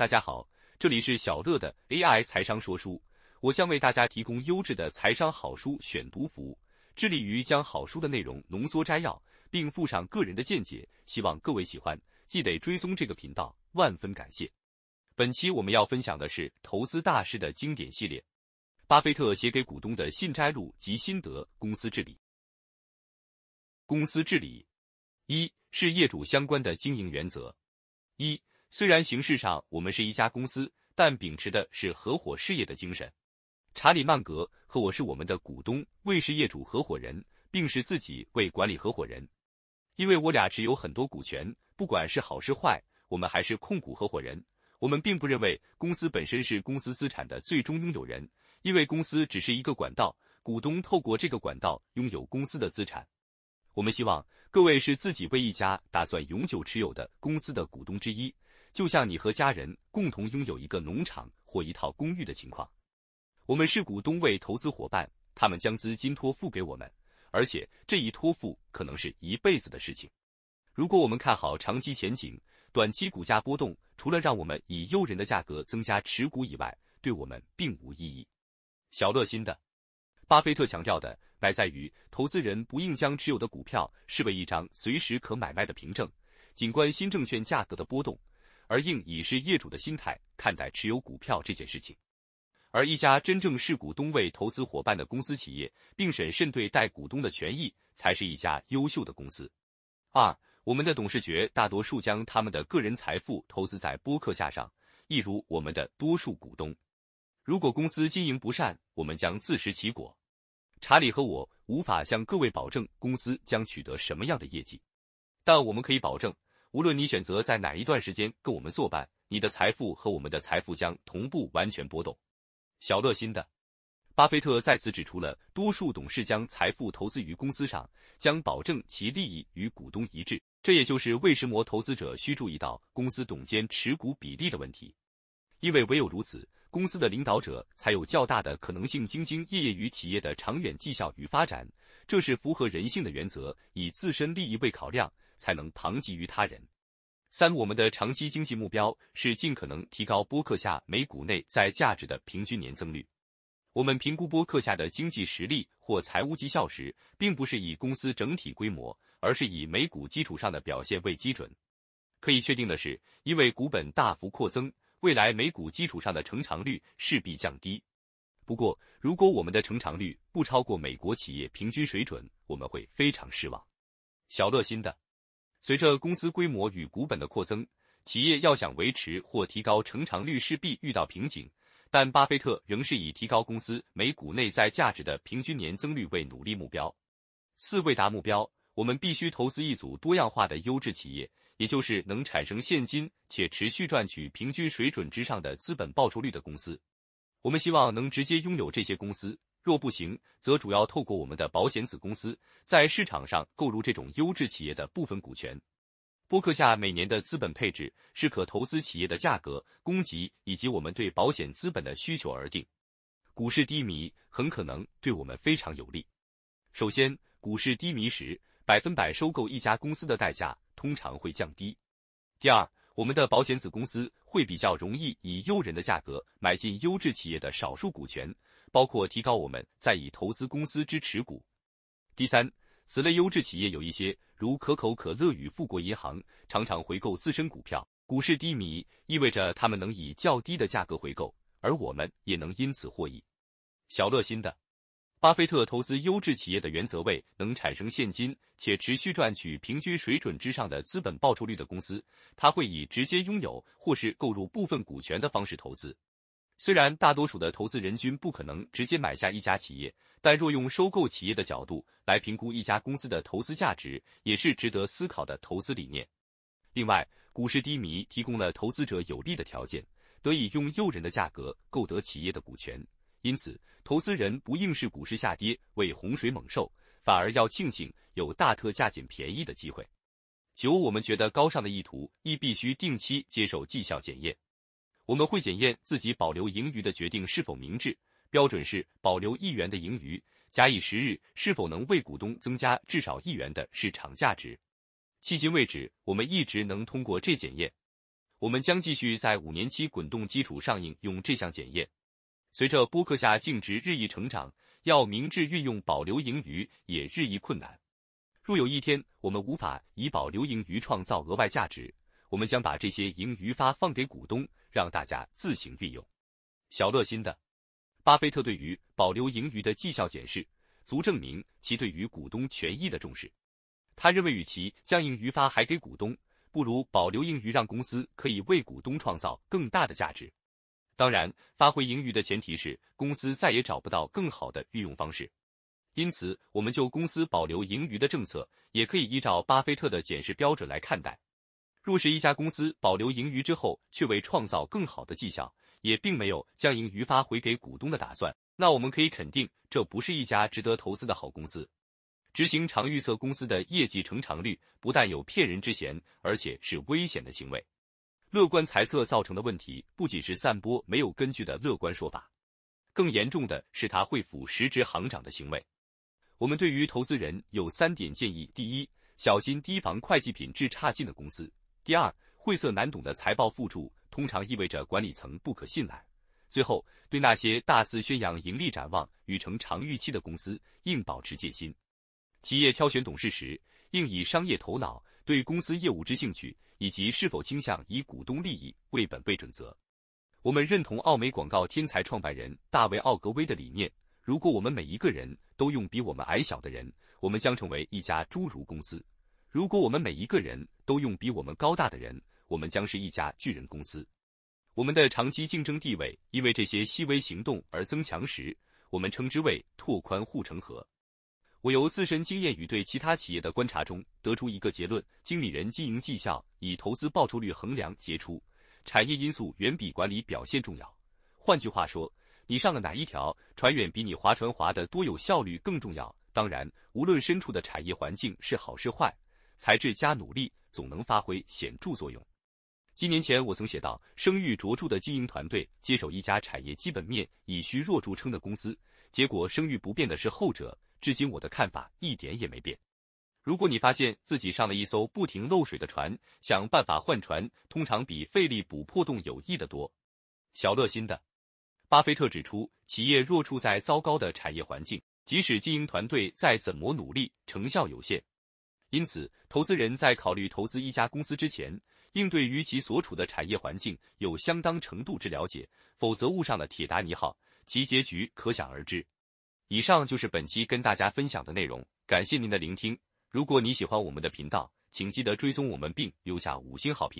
大家好，这里是小乐的 AI 财商说书，我将为大家提供优质的财商好书选读服务，致力于将好书的内容浓缩摘要，并附上个人的见解，希望各位喜欢，记得追踪这个频道，万分感谢。本期我们要分享的是投资大师的经典系列，巴菲特写给股东的信摘录及心得。公司治理，公司治理，一是业主相关的经营原则。一虽然形式上我们是一家公司，但秉持的是合伙事业的精神。查理曼格和我是我们的股东，为是业主合伙人，并是自己为管理合伙人。因为我俩持有很多股权，不管是好是坏，我们还是控股合伙人。我们并不认为公司本身是公司资产的最终拥有人，因为公司只是一个管道，股东透过这个管道拥有公司的资产。我们希望各位是自己为一家打算永久持有的公司的股东之一。就像你和家人共同拥有一个农场或一套公寓的情况，我们是股东为投资伙伴，他们将资金托付给我们，而且这一托付可能是一辈子的事情。如果我们看好长期前景，短期股价波动除了让我们以诱人的价格增加持股以外，对我们并无意义。小乐心的，巴菲特强调的乃在于，投资人不应将持有的股票视为一张随时可买卖的凭证，仅观新证券价格的波动。而应以是业主的心态看待持有股票这件事情，而一家真正视股东为投资伙伴的公司企业，并审慎对待股东的权益，才是一家优秀的公司。二，我们的董事绝大多数将他们的个人财富投资在播客下上，一如我们的多数股东。如果公司经营不善，我们将自食其果。查理和我无法向各位保证公司将取得什么样的业绩，但我们可以保证。无论你选择在哪一段时间跟我们作伴，你的财富和我们的财富将同步完全波动。小乐心的，巴菲特再次指出了多数董事将财富投资于公司上，将保证其利益与股东一致。这也就是为什么投资者需注意到公司董监持股比例的问题，因为唯有如此，公司的领导者才有较大的可能性兢兢业业于企业的长远绩效与发展。这是符合人性的原则，以自身利益为考量。才能旁及于他人。三，我们的长期经济目标是尽可能提高播客下每股内在价值的平均年增率。我们评估播客下的经济实力或财务绩效时，并不是以公司整体规模，而是以每股基础上的表现为基准。可以确定的是，因为股本大幅扩增，未来每股基础上的成长率势必降低。不过，如果我们的成长率不超过美国企业平均水准，我们会非常失望。小乐心的。随着公司规模与股本的扩增，企业要想维持或提高成长率，势必遇到瓶颈。但巴菲特仍是以提高公司每股内在价值的平均年增率为努力目标。四为达目标，我们必须投资一组多样化的优质企业，也就是能产生现金且持续赚取平均水准之上的资本报酬率的公司。我们希望能直接拥有这些公司。若不行，则主要透过我们的保险子公司，在市场上购入这种优质企业的部分股权。波克夏每年的资本配置是可投资企业的价格、供给以及我们对保险资本的需求而定。股市低迷很可能对我们非常有利。首先，股市低迷时，百分百收购一家公司的代价通常会降低。第二，我们的保险子公司会比较容易以诱人的价格买进优质企业的少数股权。包括提高我们在以投资公司之持股。第三，此类优质企业有一些，如可口可乐与富国银行，常常回购自身股票。股市低迷意味着他们能以较低的价格回购，而我们也能因此获益。小乐心的，巴菲特投资优质企业的原则为能产生现金且持续赚取平均水准之上的资本报酬率的公司，他会以直接拥有或是购入部分股权的方式投资。虽然大多数的投资人均不可能直接买下一家企业，但若用收购企业的角度来评估一家公司的投资价值，也是值得思考的投资理念。另外，股市低迷提供了投资者有利的条件，得以用诱人的价格购得企业的股权。因此，投资人不应是股市下跌为洪水猛兽，反而要庆幸有大特价捡便宜的机会。九，我们觉得高尚的意图亦必须定期接受绩效检验。我们会检验自己保留盈余的决定是否明智，标准是保留一元的盈余，假以时日是否能为股东增加至少一元的市场价值。迄今为止，我们一直能通过这检验。我们将继续在五年期滚动基础上应用这项检验。随着播客下净值日益成长，要明智运用保留盈余也日益困难。若有一天我们无法以保留盈余创造额外价值，我们将把这些盈余发放给股东，让大家自行运用。小乐心的，巴菲特对于保留盈余的绩效检视，足证明其对于股东权益的重视。他认为，与其将盈余发还给股东，不如保留盈余，让公司可以为股东创造更大的价值。当然，发挥盈余的前提是公司再也找不到更好的运用方式。因此，我们就公司保留盈余的政策，也可以依照巴菲特的检视标准来看待。若是一家公司保留盈余之后，却为创造更好的绩效，也并没有将盈余发回给股东的打算，那我们可以肯定，这不是一家值得投资的好公司。执行常预测公司的业绩成长率，不但有骗人之嫌，而且是危险的行为。乐观猜测造成的问题，不仅是散播没有根据的乐观说法，更严重的是他会腐实质行长的行为。我们对于投资人有三点建议：第一，小心提防会计品质差劲的公司；第二，晦涩难懂的财报附注通常意味着管理层不可信赖；最后，对那些大肆宣扬盈利展望与成长预期的公司，应保持戒心。企业挑选董事时，应以商业头脑、对公司业务之兴趣以及是否倾向以股东利益为本为准则。我们认同奥美广告天才创办人大卫·奥格威的理念：如果我们每一个人都用比我们矮小的人，我们将成为一家侏儒公司；如果我们每一个人都用比我们高大的人，我们将是一家巨人公司。我们的长期竞争地位因为这些细微行动而增强时，我们称之为拓宽护城河。我由自身经验与对其他企业的观察中得出一个结论：经理人经营绩效以投资报酬率衡量杰出，产业因素远比管理表现重要。换句话说，你上了哪一条船远比你划船划得多有效率更重要。当然，无论身处的产业环境是好是坏，才智加努力总能发挥显著作用。几年前，我曾写到，声誉卓著的经营团队接手一家产业基本面以虚弱著称的公司，结果声誉不变的是后者。至今我的看法一点也没变。如果你发现自己上了一艘不停漏水的船，想办法换船，通常比费力补破洞有益得多。小乐心的，巴菲特指出，企业若处在糟糕的产业环境，即使经营团队再怎么努力，成效有限。因此，投资人在考虑投资一家公司之前，应对于其所处的产业环境有相当程度之了解，否则误上了铁达尼号，其结局可想而知。以上就是本期跟大家分享的内容，感谢您的聆听。如果你喜欢我们的频道，请记得追踪我们并留下五星好评。